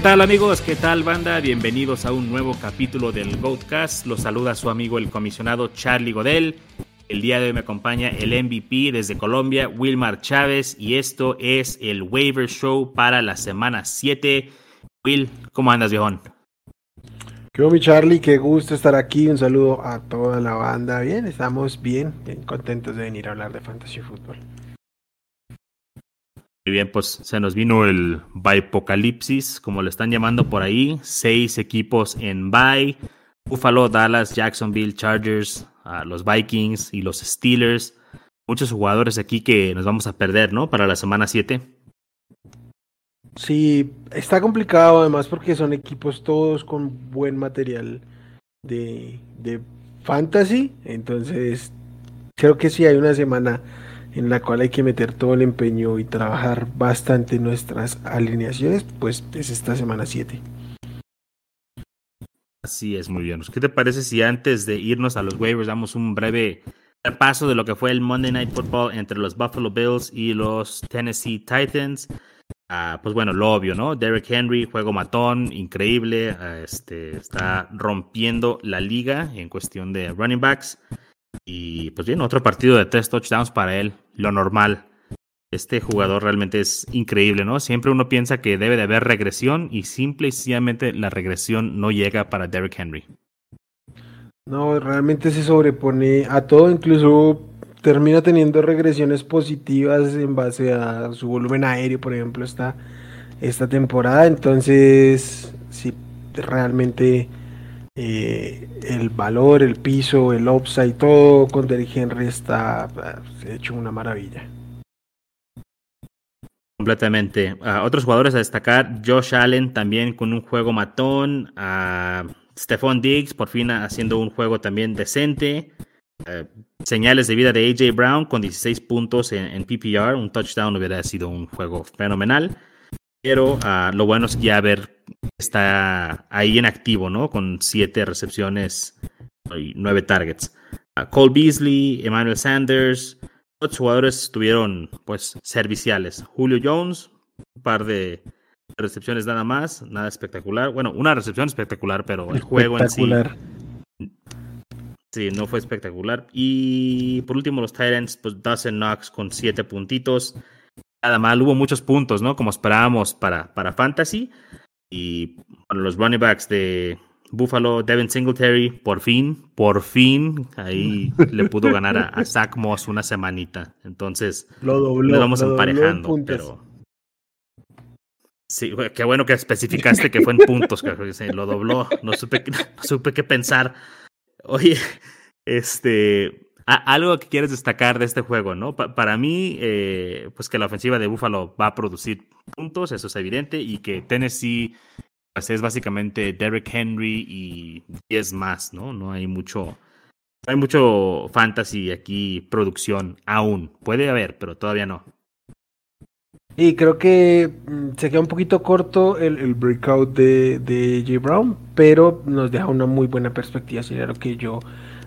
¿Qué tal amigos? ¿Qué tal banda? Bienvenidos a un nuevo capítulo del Goatcast. Los saluda su amigo el comisionado Charlie Godel. El día de hoy me acompaña el MVP desde Colombia, Wilmar Chávez, y esto es el Waiver Show para la semana 7. Will, ¿cómo andas, viejón? ¿Qué mi Charlie? Qué gusto estar aquí. Un saludo a toda la banda. Bien, estamos bien, bien contentos de venir a hablar de Fantasy Football. Bien, pues se nos vino el Apocalipsis, como lo están llamando por ahí. Seis equipos en bye. Buffalo, Dallas, Jacksonville, Chargers, los Vikings y los Steelers. Muchos jugadores aquí que nos vamos a perder, ¿no? Para la semana 7. Sí, está complicado además porque son equipos todos con buen material de, de fantasy. Entonces, creo que sí hay una semana en la cual hay que meter todo el empeño y trabajar bastante nuestras alineaciones, pues es esta semana 7. Así es, muy bien. ¿Qué te parece si antes de irnos a los waivers damos un breve repaso de lo que fue el Monday Night Football entre los Buffalo Bills y los Tennessee Titans? Ah, pues bueno, lo obvio, ¿no? Derrick Henry, juego matón, increíble, ah, este, está rompiendo la liga en cuestión de running backs. Y pues bien, otro partido de tres touchdowns para él, lo normal. Este jugador realmente es increíble, ¿no? Siempre uno piensa que debe de haber regresión y simple y sencillamente la regresión no llega para Derrick Henry. No, realmente se sobrepone a todo, incluso termina teniendo regresiones positivas en base a su volumen aéreo, por ejemplo, esta, esta temporada. Entonces, sí, realmente eh, el valor, el piso, el upside, todo con Derrick Henry está eh, hecho una maravilla. Completamente. otros jugadores a destacar, Josh Allen también con un juego matón, a Stephon Diggs por fin haciendo un juego también decente, eh, señales de vida de AJ Brown con 16 puntos en, PPR, un touchdown hubiera sido un juego fenomenal, pero ah, lo bueno es ya ver está ahí en activo, ¿no? Con 7 recepciones y 9 targets. Cole Beasley, Emmanuel Sanders, otros jugadores estuvieron pues serviciales. Julio Jones, un par de recepciones nada más, nada espectacular. Bueno, una recepción espectacular, pero el juego en sí. Sí, no fue espectacular. Y por último, los Titans, pues Dawson Knox con siete puntitos. Nada mal, hubo muchos puntos, ¿no? Como esperábamos para, para Fantasy. Y bueno, los running backs de, Buffalo, Devin Singletary, por fin, por fin, ahí le pudo ganar a, Zach Moss una semanita. Entonces, lo dobló, vamos emparejando, pero. Sí, qué bueno que especificaste que fue en puntos, que lo dobló. No supe, no supe qué pensar. Oye, este. Algo que quieres destacar de este juego, ¿no? para mí, eh, pues que la ofensiva de Buffalo va a producir puntos, eso es evidente, y que Tennessee pues, es básicamente Derrick Henry y 10 más, ¿no? No hay mucho, hay mucho fantasy aquí, producción aún. Puede haber, pero todavía no. Y creo que mm, se queda un poquito corto el, breakout de, de J. Brown, pero nos deja una muy buena perspectiva, sería lo que yo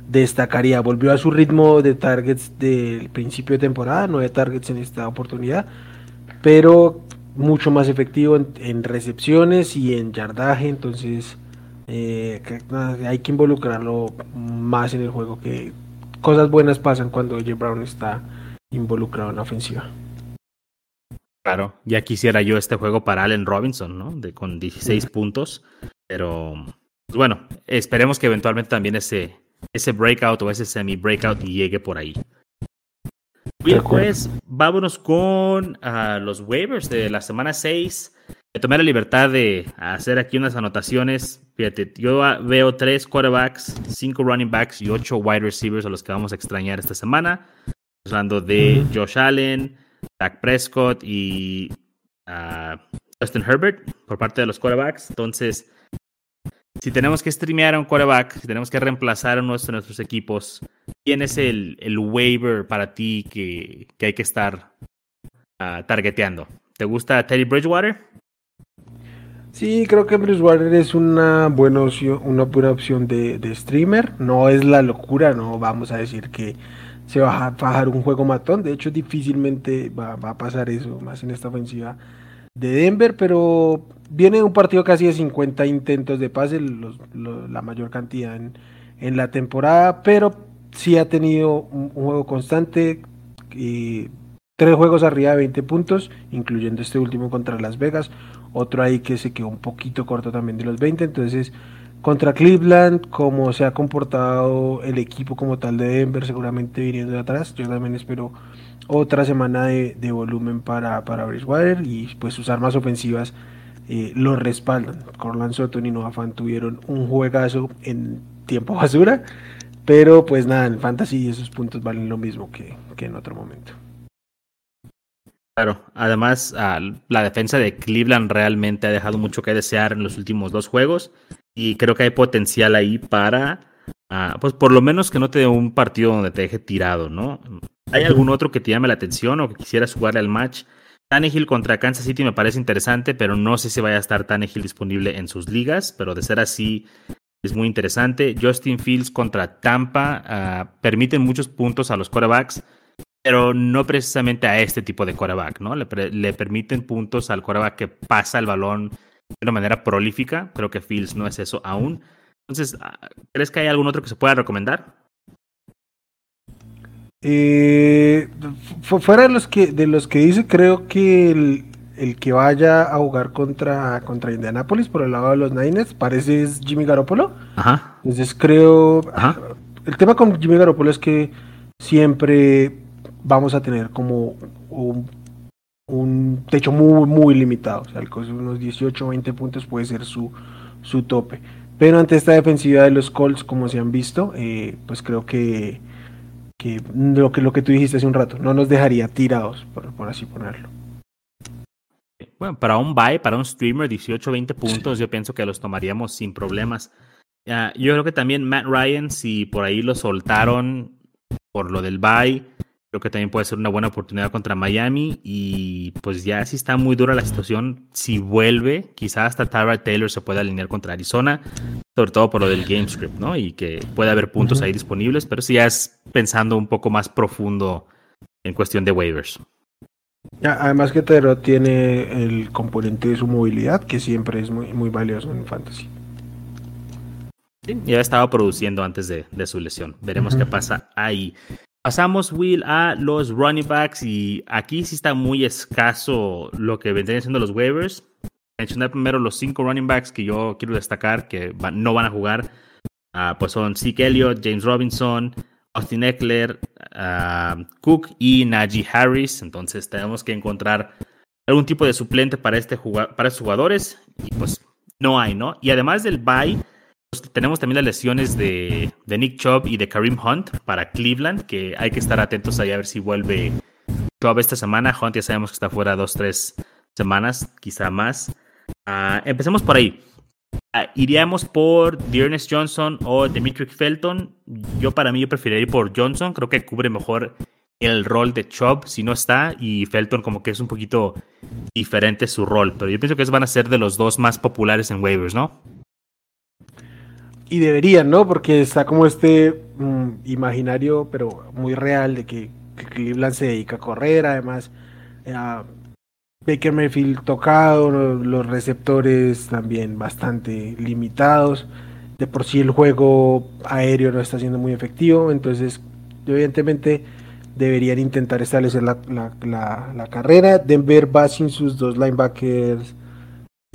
destacaría. Volvió a su ritmo de targets del principio de temporada, nueve targets en esta oportunidad, pero mucho más efectivo en, recepciones y en yardaje, entonces eh, hay que involucrarlo más en el juego, que cosas buenas pasan cuando J. Brown está involucrado en la ofensiva. Claro, ya quisiera yo este juego para Allen Robinson, ¿no? De, con 16 puntos, pero bueno, esperemos que eventualmente también ese, ese breakout o ese semi-breakout llegue por ahí. Bien, pues vámonos con uh, los waivers de la semana 6. Me tomé la libertad de hacer aquí unas anotaciones. Fíjate, yo veo tres quarterbacks, cinco running backs y ocho wide receivers a los que vamos a extrañar esta semana. Hablando de Josh Allen, Dak Prescott y uh, Justin Herbert por parte de los quarterbacks. Entonces, si tenemos que streamear a un quarterback, si tenemos que reemplazar a uno nuestros equipos, ¿quién es el, el waiver para ti que, que hay que estar uh, targeteando? ¿Te gusta Teddy Bridgewater? Sí, creo que Bridgewater es una buena opción, una buena opción de, de, streamer. No es la locura, no vamos a decir que se va a bajar un juego matón. De hecho, difícilmente va, va a pasar eso, más en esta ofensiva de Denver, pero viene un partido casi de 50 intentos de pase, la mayor cantidad en, en, la temporada, pero sí ha tenido un, juego constante, y tres juegos arriba de 20 puntos, incluyendo este último contra Las Vegas, otro ahí que se quedó un poquito corto también de los 20, entonces contra Cleveland, como se ha comportado el equipo como tal de Denver, seguramente viniendo de atrás, yo también espero otra semana de, volumen para, para Bridgewater y pues sus armas ofensivas eh, lo respaldan. Corland Sutton y Noah Fan tuvieron un juegazo en tiempo basura, pero pues nada, en Fantasy esos puntos valen lo mismo que, que en otro momento. Claro, además ah, la defensa de Cleveland realmente ha dejado mucho que desear en los últimos dos juegos y creo que hay potencial ahí para, ah, pues por lo menos que no te dé un partido donde te deje tirado, ¿no? ¿Hay algún otro que te llame la atención o que quisieras jugarle al match? Tannehill contra Kansas City me parece interesante, pero no sé si vaya a estar Tannehill disponible en sus ligas, pero de ser así es muy interesante. Justin Fields contra Tampa uh, permiten muchos puntos a los quarterbacks, pero no precisamente a este tipo de quarterback, ¿no? Le, le permiten puntos al quarterback que pasa el balón de una manera prolífica. Creo que Fields no es eso aún. Entonces, ah, ¿crees que hay algún otro que se pueda recomendar? Eh, fuera de los que de los que dice, creo que el, que vaya a jugar contra, contra Indianapolis por el lado de los Niners parece es Jimmy Garoppolo. Ajá. Entonces creo. El tema con Jimmy Garoppolo es que siempre vamos a tener como un, un techo muy, muy limitado. O sea, unos 18 o 20 puntos puede ser su, su tope. Pero ante esta defensiva de los Colts, como se han visto, eh, pues creo que que lo que lo que tú dijiste hace un rato, no nos dejaría tirados, por, así ponerlo. Bueno, para un buy, para un streamer, 18 20 puntos, yo pienso que los tomaríamos sin problemas. yo creo que también Matt Ryan, si por ahí lo soltaron por lo del buy, Creo que también puede ser una buena oportunidad contra Miami. Y pues ya si está muy dura la situación, si vuelve, quizás hasta Tara Taylor se pueda alinear contra Arizona, sobre todo por lo del game script, ¿no? Y que puede haber puntos ahí disponibles, pero si ya es pensando un poco más profundo en cuestión de waivers. además que Taylor tiene el componente de su movilidad, que siempre es muy, muy valioso en fantasy. Sí, ya estaba produciendo antes de, su lesión. Veremos qué pasa ahí. Pasamos, Will, a los running backs y aquí sí está muy escaso lo que vendrían siendo los waivers. Mencionar primero los cinco running backs que yo quiero destacar que no van a jugar. Uh, pues son Zeke Elliott, James Robinson, Austin Eckler, uh, Cook y Najee Harris. Entonces tenemos que encontrar algún tipo de suplente para, este para estos jugadores y pues no hay, ¿no? Y además del bye tenemos también las lesiones de, Nick Chubb y de Kareem Hunt para Cleveland, que hay que estar atentos ahí a ver si vuelve Chubb esta semana. Hunt ya sabemos que está fuera dos, tres semanas, quizá más. Uh, empecemos por ahí. Ah, iríamos por Dearness Johnson o Dimitri Felton. Yo para mí yo preferiría ir por Johnson. Creo que cubre mejor el rol de Chubb si no está y Felton como que es un poquito diferente su rol. Pero yo pienso que esos van a ser de los dos más populares en waivers, ¿no? Y deberían, ¿no? Porque está como este mm, imaginario, pero muy real, de que, Cleveland se dedica a correr, además. Baker Mayfield tocado, los receptores también bastante limitados. De por sí el juego aéreo no está siendo muy efectivo, entonces evidentemente deberían intentar establecer la carrera. Denver va sin sus dos linebackers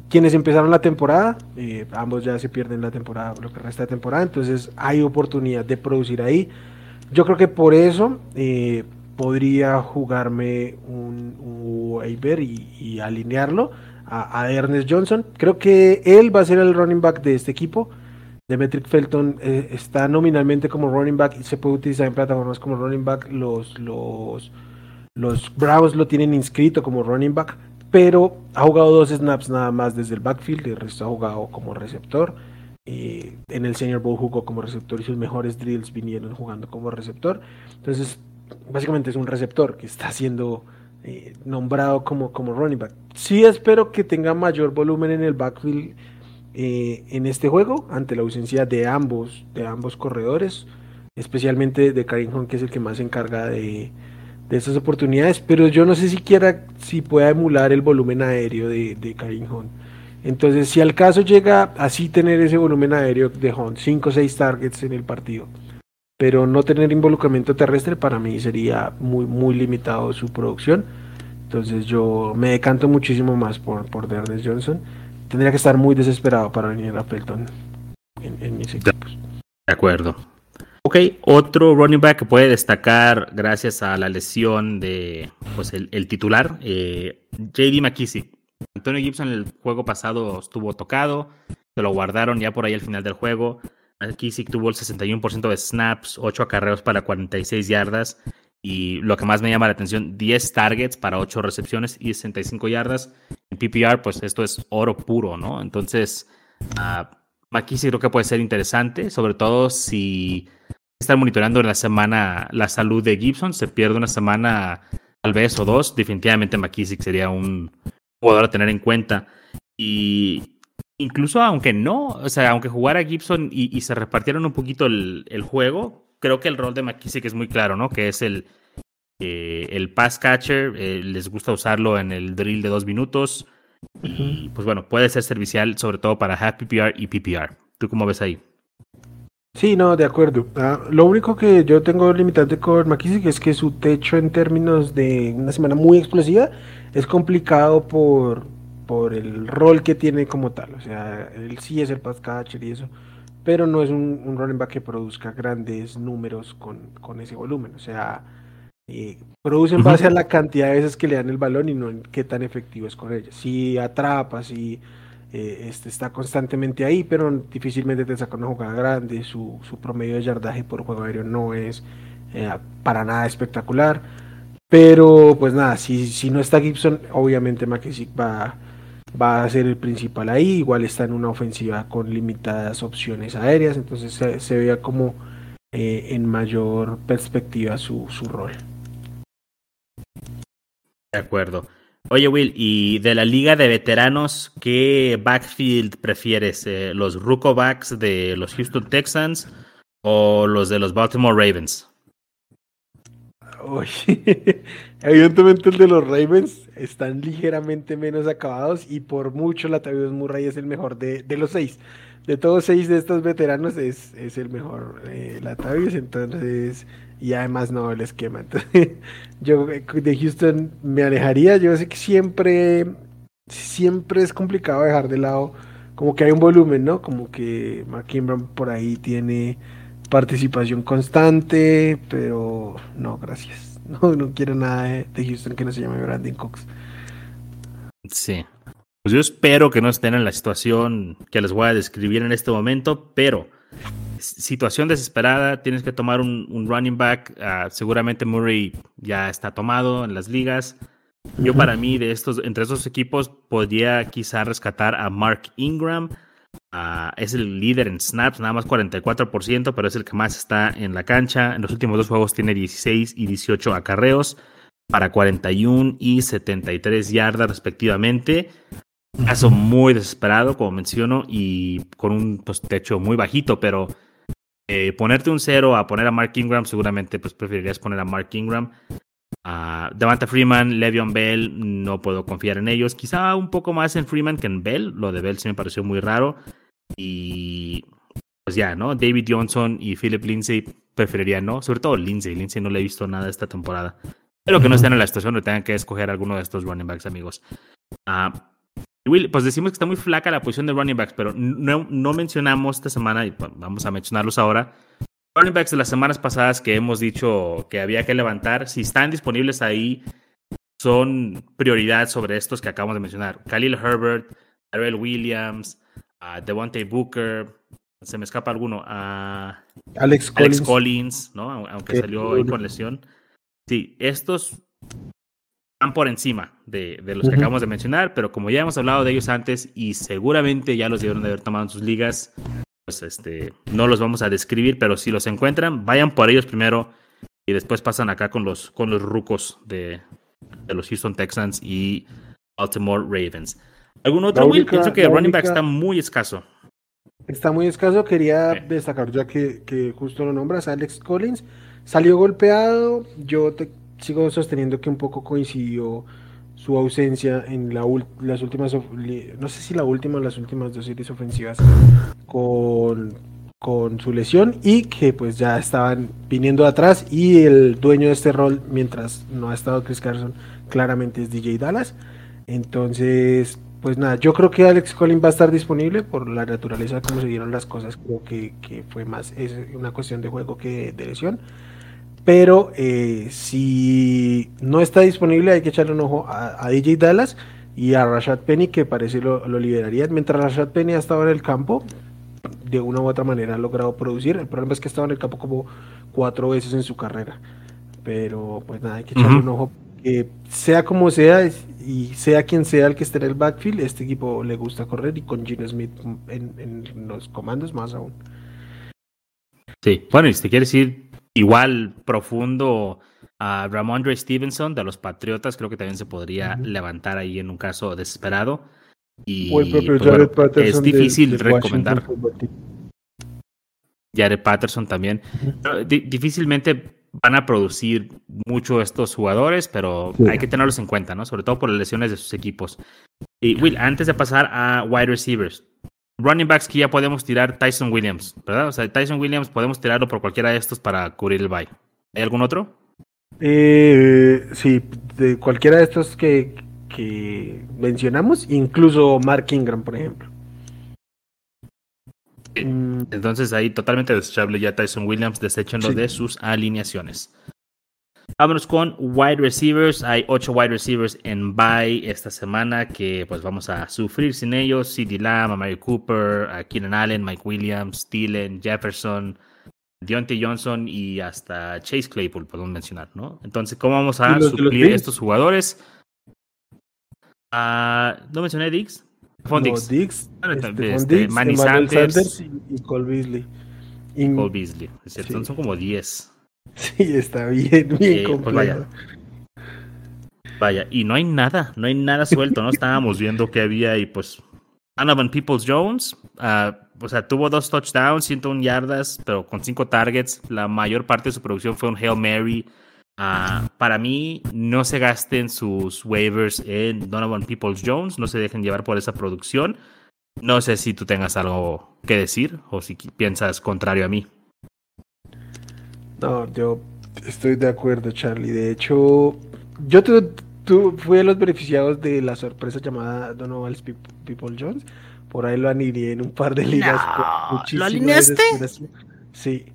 quienes empezaron la temporada, eh, ambos ya se pierden la temporada, lo que resta de temporada, entonces hay oportunidad de producir ahí. Yo creo que por eso eh, podría jugarme un, un y, alinearlo a, Ernest Johnson. Creo que él va a ser el running back de este equipo. Demetric Felton eh, está nominalmente como running back y se puede utilizar en plataformas como running back. Los, los, los Bravos lo tienen inscrito como running back pero ha jugado dos snaps nada más desde el backfield, el resto ha jugado como receptor. Eh, en el Senior Bowl jugó como receptor y sus mejores drills vinieron jugando como receptor. Entonces, básicamente es un receptor que está siendo eh, nombrado como, como running back. Sí espero que tenga mayor volumen en el backfield eh, en este juego, ante la ausencia de ambos, de ambos corredores, especialmente de Karim Hunt, que es el que más se encarga de, de esas oportunidades, pero yo no sé siquiera si pueda emular el volumen aéreo de, de Karim Hunt. Entonces, si al caso llega así tener ese volumen aéreo de Hunt, 5 o 6 targets en el partido, pero no tener involucramiento terrestre, para mí sería muy, muy limitado su producción. Entonces, yo me decanto muchísimo más por, por Johnson. Tendría que estar muy desesperado para venir a Pelton en, en mis equipos. De acuerdo. Ok, otro running back que puede destacar gracias a la lesión de pues, el, titular, eh, JD McKissick. Antonio Gibson el juego pasado estuvo tocado, se lo guardaron ya por ahí al final del juego. McKissick tuvo el 61% de snaps, 8 acarreos para 46 yardas y lo que más me llama la atención, 10 targets para 8 recepciones y 65 yardas. En PPR, pues esto es oro puro, ¿no? Entonces, uh, McKissick creo que puede ser interesante, sobre todo si están monitoreando en la semana la salud de Gibson, se pierde una semana tal vez o dos, definitivamente McKissick sería un jugador a tener en cuenta. Y incluso aunque no, o sea, aunque jugara Gibson y, y se repartieran un poquito el, el, juego, creo que el rol de McKissick es muy claro, ¿no? Que es el, eh, el pass catcher, eh, les gusta usarlo en el drill de dos minutos. Y pues bueno, puede ser servicial sobre todo para half PPR y PPR. ¿Tú cómo ves ahí? Sí, no, de acuerdo. Ah, lo único que yo tengo limitante con McKissick es que su techo en términos de una semana muy explosiva es complicado por, por el rol que tiene como tal. O sea, él sí es el pass catcher y eso, pero no es un, un running back que produzca grandes números con, con ese volumen. O sea, eh, produce en base a la cantidad de veces que le dan el balón y no en qué tan efectivo es con ella. Si atrapa, si eh, este, está constantemente ahí, pero difícilmente te saca una jugada grande. Su, promedio de yardaje por juego aéreo no es eh, para nada espectacular. Pero pues nada, si, si no está Gibson, obviamente McKissick va, va a ser el principal ahí. Igual está en una ofensiva con limitadas opciones aéreas, entonces se, se vea como eh, en mayor perspectiva su, su rol. De acuerdo. Oye, Will, y de la liga de veteranos, ¿qué backfield prefieres? Eh, ¿Los Ruco backs de los Houston Texans o los de los Baltimore Ravens? Oye, evidentemente el de los Ravens están ligeramente menos acabados y por mucho Latavius Murray es el mejor de, de los seis. De todos seis de estos veteranos es, es el mejor eh, Latavius, entonces y además no el esquema. Entonces, yo de Houston me alejaría. Yo sé que siempre, siempre es complicado dejar de lado, como que hay un volumen, ¿no? Como que McKimbram por ahí tiene participación constante, pero no, gracias. No, no quiero nada de, de Houston que no se llame Brandon Cox. Sí. Pues yo espero que no estén en la situación que les voy a describir en este momento, pero situación desesperada, tienes que tomar un, un running back. Uh, seguramente Murray ya está tomado en las ligas. Yo, para mí, de estos, entre estos equipos, podría quizá rescatar a Mark Ingram. Uh, es el líder en snaps, nada más 44%, pero es el que más está en la cancha. En los últimos dos juegos tiene 16 y 18 acarreos para 41 y 73 yardas respectivamente. Caso muy desesperado, como menciono, y con un pues, techo muy bajito, pero eh, ponerte un cero a poner a Mark Ingram, seguramente pues preferirías poner a Mark Ingram. Uh, Devante Freeman, Le'Veon Bell, no puedo confiar en ellos. Quizá un poco más en Freeman que en Bell. Lo de Bell sí me pareció muy raro. Y pues ya, ¿no? David Johnson y Philip Lindsay preferiría no. Sobre todo Lindsay. Lindsay no le he visto nada esta temporada. Pero que no estén en la situación de tengan que escoger alguno de estos running backs, amigos. Uh, Will, pues decimos que está muy flaca la posición de running backs, pero no, no mencionamos esta semana, y vamos a mencionarlos ahora, running backs de las semanas pasadas que hemos dicho que había que levantar, si están disponibles ahí, son prioridad sobre estos que acabamos de mencionar. Khalil Herbert, Darrell Williams, uh, Devontae Booker, se me escapa alguno, uh, Alex, Alex Collins. Collins, ¿no? Aunque Qué salió ahí con lesión. Sí, estos están por encima de, de los que uh -huh. acabamos de mencionar, pero como ya hemos hablado de ellos antes y seguramente ya los debieron de haber tomado en sus ligas, pues este, no los vamos a describir, pero si los encuentran, vayan por ellos primero y después pasan acá con los, con los rucos de, de los Houston Texans y Baltimore Ravens. ¿Algún otro, única, Will? Pienso que running única, back está muy escaso. Está muy escaso, quería destacar ya que, que justo lo nombras, Alex Collins, salió golpeado, yo te sigo sosteniendo que un poco coincidió su ausencia en la las últimas, no sé si la última o las últimas dos series ofensivas con, su lesión y que pues ya estaban viniendo atrás y el dueño de este rol mientras no ha estado Chris Carson claramente es DJ Dallas. Entonces, pues nada, yo creo que Alex Collins va a estar disponible por la naturaleza como se dieron las cosas, creo que, que fue más es una cuestión de juego que de lesión. Pero eh, si no está disponible, hay que echarle un ojo a, DJ Dallas y a Rashad Penny, que parece lo, lo liberaría. Mientras Rashad Penny ha estado en el campo, de una u otra manera ha logrado producir. El problema es que ha estado en el campo como cuatro veces en su carrera. Pero pues nada, hay que echarle un ojo. Sea como sea y sea quien sea el que esté en el backfield, este equipo le gusta correr y con Gino Smith en, en los comandos más aún. Sí, bueno, y si te quieres ir igual profundo a Ramondre Stevenson de los Patriotas, creo que también se podría levantar ahí en un caso desesperado. Y pues, es difícil recomendar. Jared Patterson también. difícilmente van a producir mucho estos jugadores, pero hay que tenerlos en cuenta, ¿no? Sobre todo por las lesiones de sus equipos. Y Will, antes de pasar a wide receivers, running backs que ya podemos tirar Tyson Williams, ¿verdad? O sea, Tyson Williams podemos tirarlo por cualquiera de estos para cubrir el bye. ¿Hay algún otro? Eh, sí, de cualquiera de estos que, que mencionamos, incluso Mark Ingram, por ejemplo. Mm. Entonces ahí totalmente desechable ya Tyson Williams, desechenlo de sus alineaciones. Vámonos con wide receivers. Hay ocho wide receivers en bye esta semana que pues vamos a sufrir sin ellos. CD Lamb, Amari Cooper, Keenan Allen, Mike Williams, Thielen, Jefferson, Deontay Johnson y hasta Chase Claypool, podemos mencionar, ¿no? Entonces, ¿cómo vamos a suplir estos jugadores? Uh, ¿No mencioné Dix? Fon Dix. Dix, este, este, Manny Sanders, y, Cole Beasley. Cole Beasley, es cierto, son como 10. Sí, está bien, bien eh, pues vaya. vaya. y no hay nada, no hay nada suelto, ¿no? Estábamos viendo que había y pues Donovan Peoples Jones, uh, o sea, tuvo dos touchdowns, 101 yardas, pero con cinco targets. La mayor parte de su producción fue un Hail Mary. Uh, para mí, no se gasten sus waivers en Donovan Peoples Jones, no se dejen llevar por esa producción. No sé si tú tengas algo que decir o si piensas contrario a mí. No, yo estoy de acuerdo, Charlie. De hecho, yo tu, fui de los beneficiados de la sorpresa llamada Donovan People Jones. Por ahí lo alineé en un par de ligas. ¿Lo alineaste? Sí.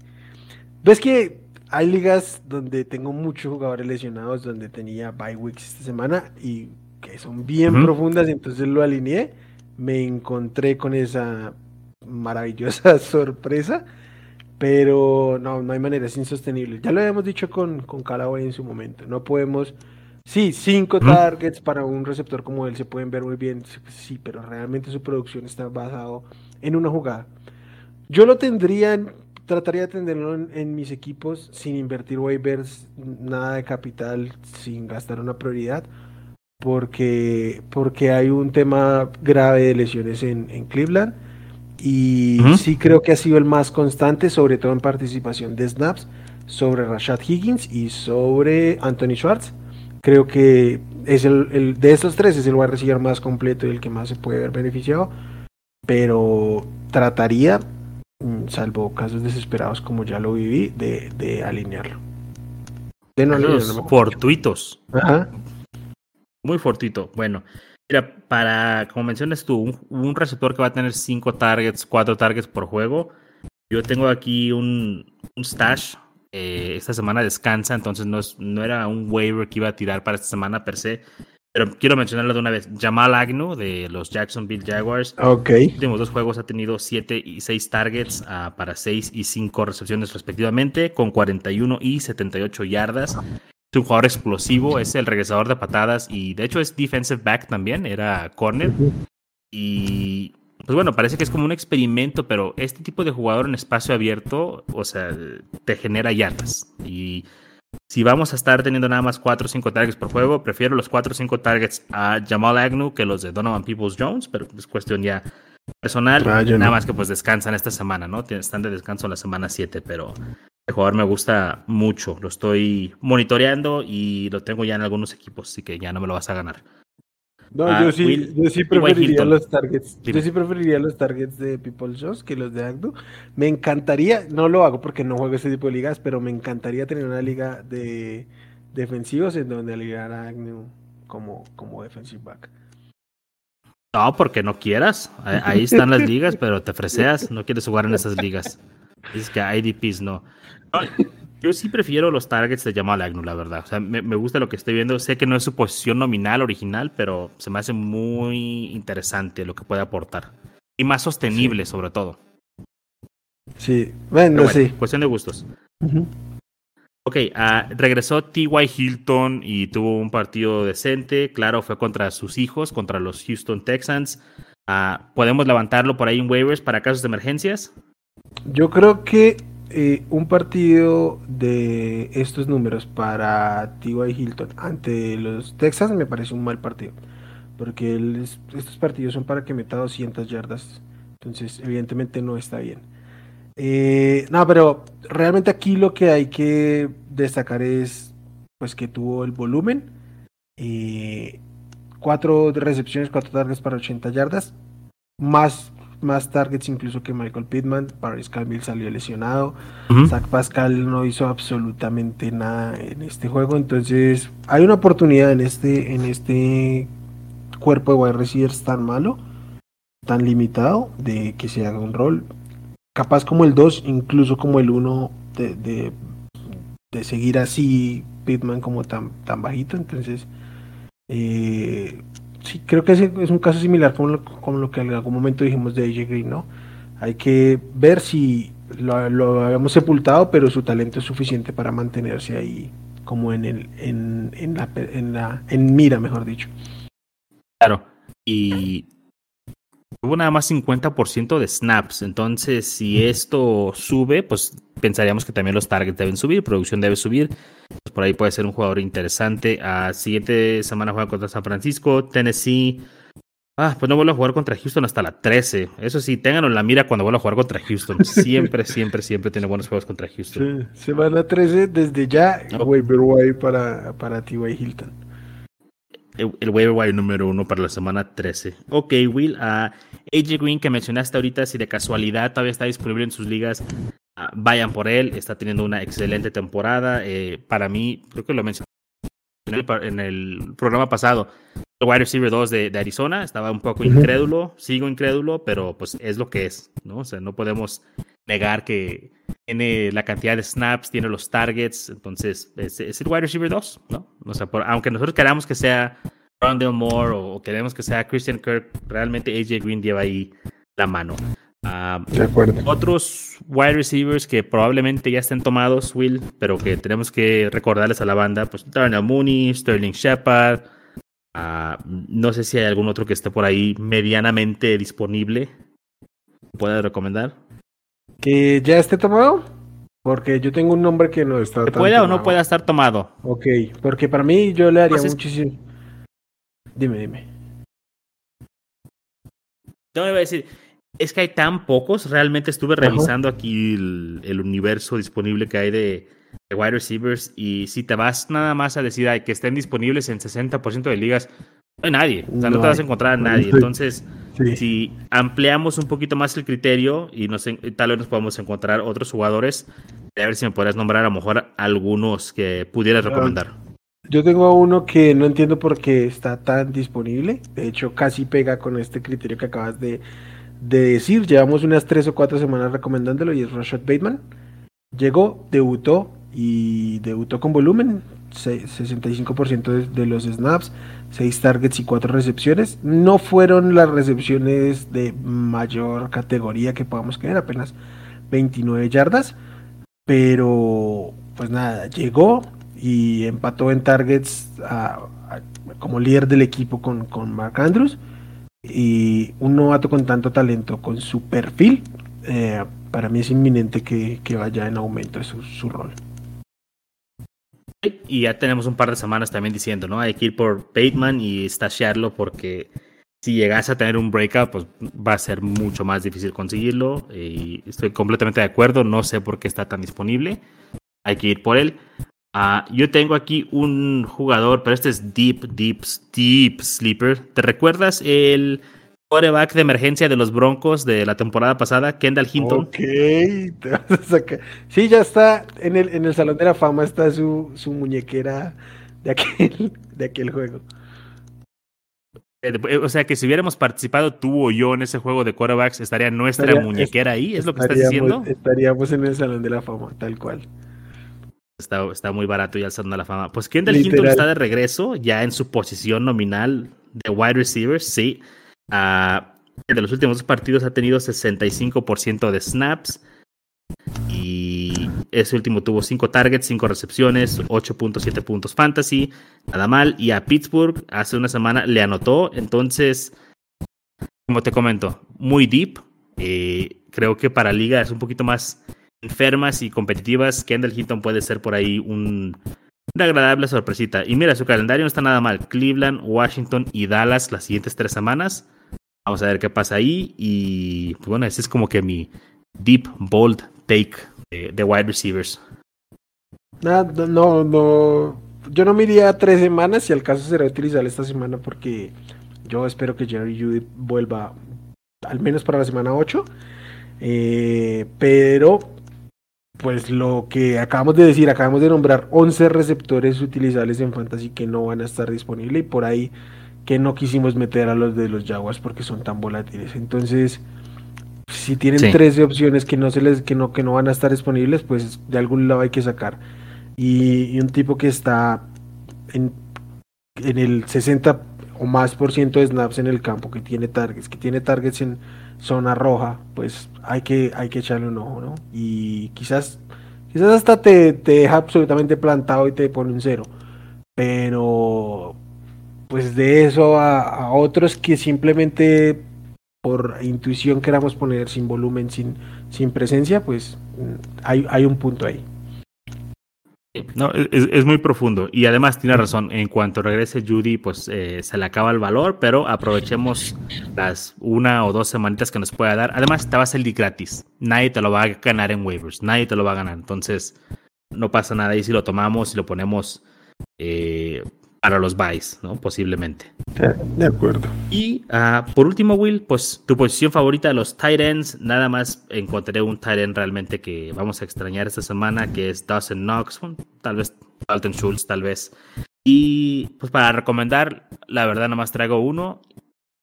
Ves que hay ligas donde tengo muchos jugadores lesionados, donde tenía bye weeks esta semana y que son bien profundas, entonces lo alineé. Me encontré con esa maravillosa sorpresa pero no, no hay manera, es insostenible. Ya lo habíamos dicho con, con Callaway en su momento. No podemos. Sí, cinco targets para un receptor como él se pueden ver muy bien. Sí, pero realmente su producción está basado en una jugada. Yo lo tendría, trataría de tenerlo en, mis equipos sin invertir waivers, nada de capital, sin gastar una prioridad. Porque, porque hay un tema grave de lesiones en, en Cleveland y sí creo que ha sido el más constante, sobre todo en participación de snaps, sobre Rashad Higgins y sobre Anthony Schwartz. Creo que es el, de estos tres es el a recibir más completo y el que más se puede ver beneficiado. Pero trataría, mm, salvo casos desesperados como ya lo viví, de, de alinearlo. De no fortuitos. Muy fortuito. Bueno, Mira, para, como mencionas tú, un, receptor que va a tener 5 targets, 4 targets por juego. Yo tengo aquí un, un stash. Eh, esta semana descansa, entonces no, es, no era un waiver que iba a tirar para esta semana per se. Pero quiero mencionarlo de una vez. Jamal Agnew de los Jacksonville Jaguars. Ok. Los últimos dos juegos ha tenido 7 y 6 targets uh, para 6 y 5 recepciones respectivamente, con 41 y 78 yardas. Es un jugador explosivo, es el regresador de patadas y de hecho es defensive back también, era corner. Y pues bueno, parece que es como un experimento, pero este tipo de jugador en espacio abierto, o sea, te genera yardas. Y si vamos a estar teniendo nada más 4 o 5 targets por juego, prefiero los 4 o 5 targets a Jamal Agnew que los de Donovan Peoples Jones, pero es cuestión ya personal. nada más que pues descansan esta semana, ¿no? Están de descanso la semana 7, pero Este jugador me gusta mucho. Lo estoy monitoreando y lo tengo ya en algunos equipos, así que ya no me lo vas a ganar. No, yo, sí, yo sí preferiría los targets. Yo sí preferiría los targets de People Shows que los de Agdu. Me encantaría, no lo hago porque no juego ese tipo de ligas, pero me encantaría tener una liga de defensivos en donde aliviara a Agnew como, como defensive back. No, porque no quieras. Ahí están las ligas, pero te freseas, no quieres jugar en esas ligas. Dices que IDPs no. Yo sí prefiero los targets de Jamal Agnew, la verdad. O sea, me, me, gusta lo que estoy viendo. Sé que no es su posición nominal original, pero se me hace muy interesante lo que puede aportar. Y más sostenible, sobre todo. Sí, bueno, sí. Cuestión de gustos. Ok, uh, regresó T.Y. Hilton y tuvo un partido decente. Claro, fue contra sus hijos, contra los Houston Texans. Uh, ¿Podemos levantarlo por ahí en waivers para casos de emergencias? Yo creo que eh, un partido de estos números para T.Y. Hilton ante los Texans me parece un mal partido. Porque estos partidos son para que meta 200 yardas. Entonces, evidentemente no está bien. Eh, no, pero realmente aquí lo que hay que destacar es pues que tuvo el volumen. Eh, cuatro recepciones, cuatro targets para 80 yardas. Más, más targets incluso que Michael Pittman. Paris Campbell salió lesionado. Zach Pascal no hizo absolutamente nada en este juego. Entonces hay una oportunidad en este, en este cuerpo de wide receivers tan malo, tan limitado, de que se haga un rol capaz como el 2, incluso como el 1, de, de, seguir así Pitman como tan, tan bajito. Entonces, eh, sí, creo que es, un caso similar como lo, como lo que en algún momento dijimos de AJ Green, ¿no? Hay que ver si lo, lo habíamos sepultado, pero su talento es suficiente para mantenerse ahí como en el en, en la en la en mira, mejor dicho. Claro. Y Hubo nada más 50% de snaps, entonces si esto sube, pues pensaríamos que también los targets deben subir, producción debe subir. Pues por ahí puede ser un jugador interesante. A siguiente semana juega contra San Francisco, Tennessee. Ah, pues no vuelvo a jugar contra Houston hasta la 13. Eso sí, ténganlo en la mira cuando vuelva a jugar contra Houston. Siempre, siempre, siempre tiene buenos juegos contra Houston. Sí, semana 13 desde ya, waiver para, para T.Y. Hilton el waiver wire número uno para la semana 13. Ok, Will, a AJ Green que mencionaste ahorita, si de casualidad todavía está disponible en sus ligas, ah, vayan por él, está teniendo una excelente temporada. Eh, para mí, creo que lo mencioné en el, programa pasado, el wide receiver 2 de, Arizona, estaba un poco incrédulo, sigo incrédulo, pero pues es lo que es, ¿no? O sea, no podemos negar que tiene la cantidad de snaps, tiene los targets, entonces es, el wide receiver 2, ¿no? O sea, aunque nosotros queramos que sea Rondell Moore o, queremos que sea Christian Kirk, realmente AJ Green lleva ahí la mano. De acuerdo. Otros wide receivers que probablemente ya estén tomados, Will, pero que tenemos que recordarles a la banda, pues Darnell Mooney, Sterling Shepard, uh, no sé si hay algún otro que esté por ahí medianamente disponible. ¿Puede recomendar? ¿Que ya esté tomado? Porque yo tengo un nombre que no está. Que pueda o no pueda estar tomado. Ok, porque para mí yo le haría pues muchísimo. Dime, dime. No me voy a decir, es que hay tan pocos. Realmente estuve revisando aquí el, universo disponible que hay de, wide receivers. Y si te vas nada más a decir que estén disponibles en 60% de ligas, no hay nadie. O sea, no, te vas a encontrar a nadie. Entonces, si ampliamos un poquito más el criterio y nos, tal vez nos podemos encontrar otros jugadores, a ver si me podrías nombrar a lo mejor algunos que pudieras recomendar. Yo tengo uno que no entiendo por qué está tan disponible. De hecho, casi pega con este criterio que acabas de, decir. Llevamos unas tres o cuatro semanas recomendándolo y es Rashad Bateman. Llegó, debutó y debutó con volumen. 65% de los snaps, 6 targets y 4 recepciones. No fueron las recepciones de mayor categoría que podamos creer, apenas 29 yardas. Pero, pues nada, llegó y empató en targets como líder del equipo con, con Mark Andrews. Y un novato con tanto talento, con su perfil, eh, para mí es inminente que, vaya en aumento su, su rol. Y ya tenemos un par de semanas también diciendo, ¿no? Hay que ir por Bateman y stashearlo porque si llegase a tener un breakout, pues va a ser mucho más difícil conseguirlo. Y estoy completamente de acuerdo. No sé por qué está tan disponible. Hay que ir por él. Uh, yo tengo aquí un jugador, pero este es Deep, Deep, Deep Sleeper. ¿Te recuerdas el quarterback de emergencia de los Broncos de la temporada pasada, Kendall Hinton? Ok, te vas a sacar. Sí, ya está en el, en el Salón de la Fama, está su, su muñequera de aquel, de aquel juego. Eh, o sea que si hubiéramos participado tú o yo en ese juego de quarterbacks, estaría nuestra muñequera ahí, ¿es lo que estás diciendo? Estaríamos en el Salón de la Fama, tal cual. Está, está muy barato ya Salón de la Fama. Pues Kendall Hinton está de regreso, ya en su posición nominal de wide receiver, sí. Uh, de los últimos dos partidos ha tenido 65% de snaps. Y ese último tuvo 5 targets, 5 recepciones, 8.7 puntos fantasy, nada mal. Y a Pittsburgh hace una semana le anotó. Entonces, como te comento, muy deep. Eh, creo que para liga es un poquito más enfermas y competitivas. Kendall Hinton puede ser por ahí un, una agradable sorpresita. Y mira, su calendario no está nada mal. Cleveland, Washington y Dallas las siguientes tres semanas. Vamos a ver qué pasa ahí. Y pues bueno, ese es como que mi deep, bold take de, wide receivers. No, no, no. Yo no me tres semanas si al caso será utilizar esta semana porque yo espero que Jerry Judy vuelva al menos para la semana 8. Eh, pero, pues lo que acabamos de decir, acabamos de nombrar 11 receptores utilizables en Fantasy que no van a estar disponibles y por ahí que no quisimos meter a los de los Jaguars porque son tan volátiles. Entonces, si tienen 13 opciones que no se les que no que no van a estar disponibles, pues de algún lado hay que sacar. Y, un tipo que está en, en, el 60 o más por ciento de snaps en el campo, que tiene targets, que tiene targets en zona roja, pues hay que hay que echarle un ojo, ¿no? Y quizás quizás hasta te, te deja absolutamente plantado y te pone un cero. Pero pues de eso a, otros que simplemente por intuición queramos poner sin volumen, sin, sin presencia, pues mm, hay, hay un punto ahí. No, es, muy profundo y además tiene razón. En cuanto regrese Judy, pues eh, se le acaba el valor, pero aprovechemos las una o dos semanitas que nos pueda dar. Además, te va a salir gratis. Nadie te lo va a ganar en waivers, nadie te lo va a ganar. Entonces, no pasa nada. Y si lo tomamos y lo ponemos eh, para los buys, ¿no? Posiblemente. De acuerdo. Y uh, por último, Will, pues tu posición favorita de los tight ends, nada más encontré un tight end realmente que vamos a extrañar esta semana, que es Dawson Knox, tal vez Dalton Schultz, tal vez. Y pues para recomendar, la verdad nada más traigo uno,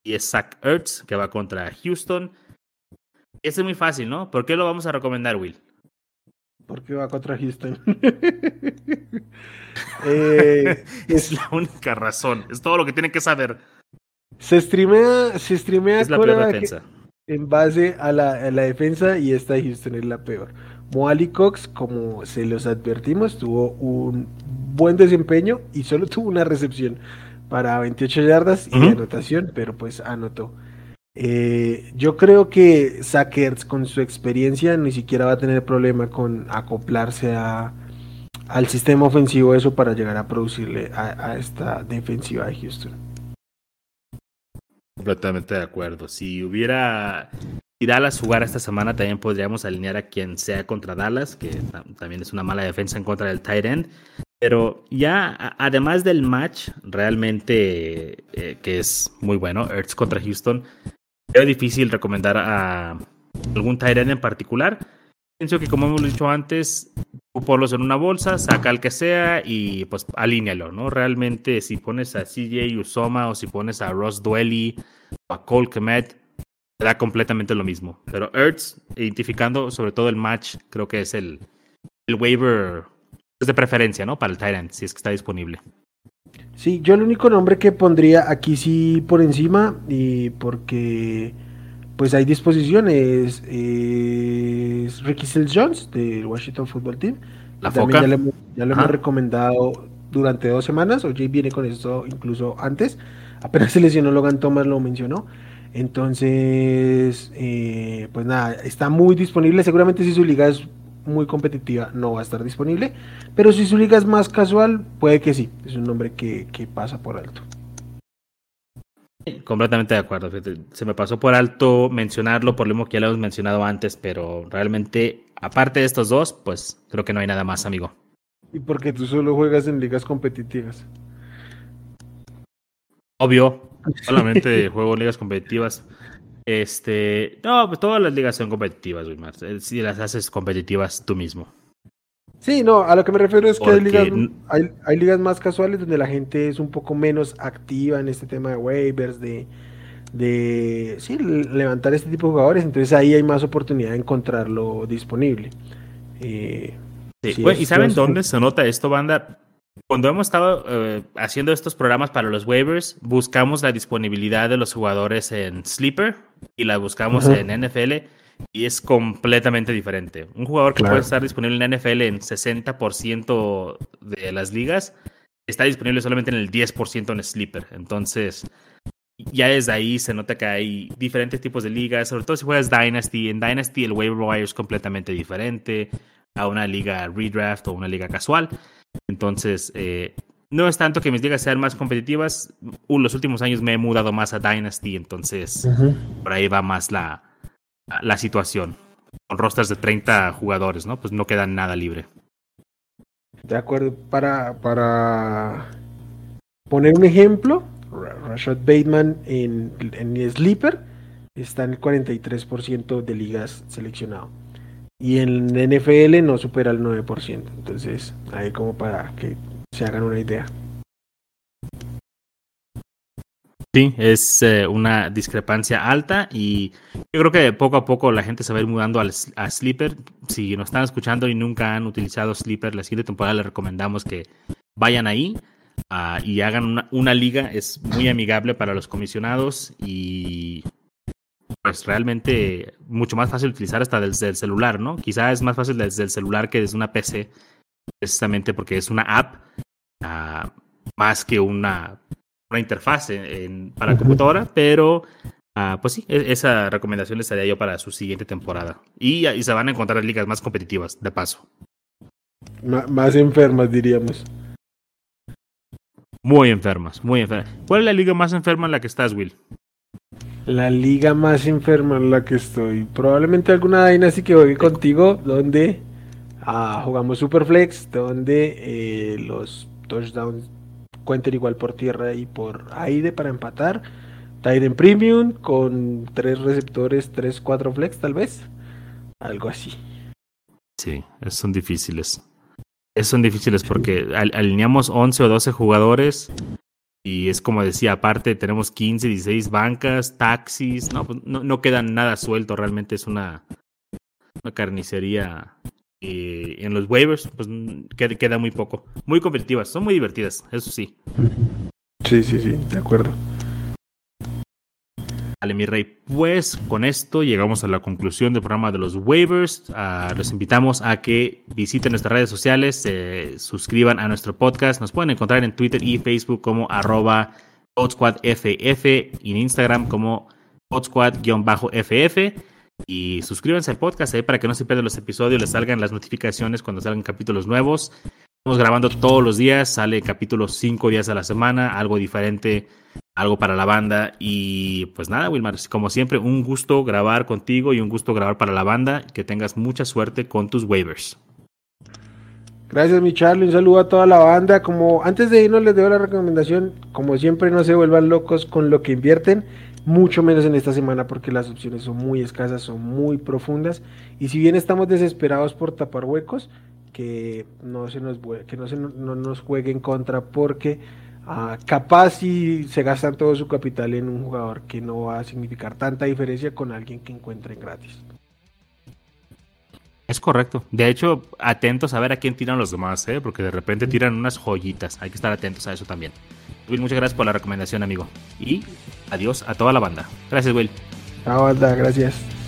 y es Zach Ertz, que va contra Houston. Ese es muy fácil, ¿no? ¿Por qué lo vamos a recomendar, Will? Porque va contra Houston. Eh, es la única razón. Es todo lo que tienen que saber. Se streamea, se streamea es la peor defensa. en base a la, defensa y esta Houston es la peor. Moali Cox, como se los advertimos, tuvo un buen desempeño y solo tuvo una recepción para 28 yardas y anotación, pero pues anotó. Eh, yo creo que Sackers con su experiencia ni siquiera va a tener problema con acoplarse a, al sistema ofensivo eso para llegar a producirle a, esta defensiva de Houston. Completamente de acuerdo. Si hubiera si Dallas jugara esta semana, también podríamos alinear a quien sea contra Dallas, que también es una mala defensa en contra del tight end. Pero ya, además del match, realmente eh, que es muy bueno, Ertz contra Houston, es difícil recomendar a algún end en particular. Pienso que, como hemos dicho antes, ponlos en una bolsa, saca el que sea y pues alíñalo, ¿no? Realmente, si pones a CJ Usoma o si pones a Ross Dwelly o a Cole Kemet, da completamente lo mismo. Pero Ertz, identificando sobre todo el match, creo que es el, el waiver de preferencia, ¿no? Para el Tyrant, si es que está disponible. Sí, yo el único nombre que pondría aquí sí por encima, y porque pues hay disposiciones, es Ricky Seals Jones del Washington Football Team. La foca. Ya, lo hemos recomendado durante dos semanas, OJ viene con esto incluso antes. Apenas se lesionó Logan Thomas, lo mencionó. Entonces, eh, pues nada, está muy disponible. Seguramente si su liga es muy competitiva no va a estar disponible. Pero si su liga es más casual, puede que sí. Es un nombre que, que pasa por alto. completamente de acuerdo. Se me pasó por alto mencionarlo, por lo mismo que ya lo hemos mencionado antes, pero realmente, aparte de estos dos, pues creo que no hay nada más, amigo. ¿Y porque tú solo juegas en ligas competitivas? Obvio, solamente juego en ligas competitivas. Este, no, pues todas las ligas son competitivas, Wilmar. Eh, si las haces competitivas tú mismo. Sí, no, a lo que me refiero es que hay ligas, hay, ligas, más casuales donde la gente es un poco menos activa en este tema de waivers, de, de sí, levantar este tipo de jugadores, entonces ahí hay más oportunidad de encontrarlo disponible. Eh, sí, ¿Y saben dónde se nota esto, banda? Cuando hemos estado eh, haciendo estos programas para los waivers, buscamos la disponibilidad de los jugadores en Sleeper y la buscamos en NFL y es completamente diferente. Un jugador que puede estar disponible en NFL en 60% de las ligas está disponible solamente en el 10% en Sleeper. Entonces, ya desde ahí se nota que hay diferentes tipos de ligas, sobre todo si juegas Dynasty. En Dynasty el waiver wire es completamente diferente a una liga redraft o una liga casual. Entonces, eh, no es tanto que mis ligas sean más competitivas. los últimos años me he mudado más a Dynasty, entonces por ahí va más la, la situación. Con rosters de 30 jugadores, ¿no? Pues no queda nada libre. De acuerdo. Para, para poner un ejemplo, Rashad Bateman en, en Sleeper está en el 43% de ligas seleccionado. Y en NFL no supera el 9%. Entonces, ahí como para que se hagan una idea. Sí, es eh, una discrepancia alta y yo creo que poco a poco la gente se va a ir mudando al, a Sleeper. Si nos están escuchando y nunca han utilizado Sleeper, la siguiente temporada les recomendamos que vayan ahí ah, y hagan una, liga. Es muy amigable para los comisionados y pues realmente mucho más fácil utilizar hasta desde el celular, ¿no? Quizá es más fácil desde el celular que desde una PC, precisamente porque es una app ah, más que una una interfaz en, para computadora, pero ah, pues sí, e, esa recomendación les haría yo para su siguiente temporada. Y, y se van a encontrar ligas más competitivas, de paso. más enfermas, diríamos. Muy enfermas, muy enfermas. ¿Cuál es la liga más enferma en la que estás, Will? La liga más enferma en la que estoy. Probablemente alguna así que voy contigo, donde ah, jugamos Superflex, donde eh, los touchdowns cuenten igual por tierra y por aire para empatar. Tiden Premium con tres receptores, tres, cuatro flex tal vez. Algo así. Sí, son difíciles. son difíciles porque alineamos 11 o 12 jugadores y es como decía, aparte tenemos 15, 16 bancas, taxis, no, pues, no, no queda nada suelto, realmente es una, una carnicería y en los waivers, pues queda muy poco. Muy competitivas, son muy divertidas, eso sí. Sí, sí, sí, de acuerdo. Vale, mi rey, pues con esto llegamos a la conclusión del programa de los waivers. Uh, los invitamos a que visiten nuestras redes sociales, se suscriban a nuestro podcast. Nos pueden encontrar en Twitter y Facebook como arroba FF y en Instagram como podsquad-ff. Y suscríbanse al podcast eh, para que no se pierdan los episodios, les salgan las notificaciones cuando salgan capítulos nuevos. Estamos grabando todos los días, sale capítulos cinco días a la semana, algo diferente, algo para la banda. Y pues nada, Wilmar, como siempre, un gusto grabar contigo y un gusto grabar para la banda. Que tengas mucha suerte con tus waivers. Gracias, mi Charlie. Un saludo a toda la banda. Como antes de irnos, les doy la recomendación. Como siempre, no se vuelvan locos con lo que invierten mucho menos en esta semana porque las opciones son muy escasas, son muy profundas y si bien estamos desesperados por tapar huecos, que no se nos, que no se no nos juegue en contra porque ah, capaz si se gastan todo su capital en un jugador que no va a significar tanta diferencia con alguien que encuentren gratis. Es correcto. De hecho, atentos a ver a quién tiran los demás, ¿eh? porque de repente tiran unas joyitas. Hay que estar atentos a eso también. Will, muchas gracias por la recomendación, amigo. Y adiós a toda la banda. Gracias, Will. Chao, banda. Gracias.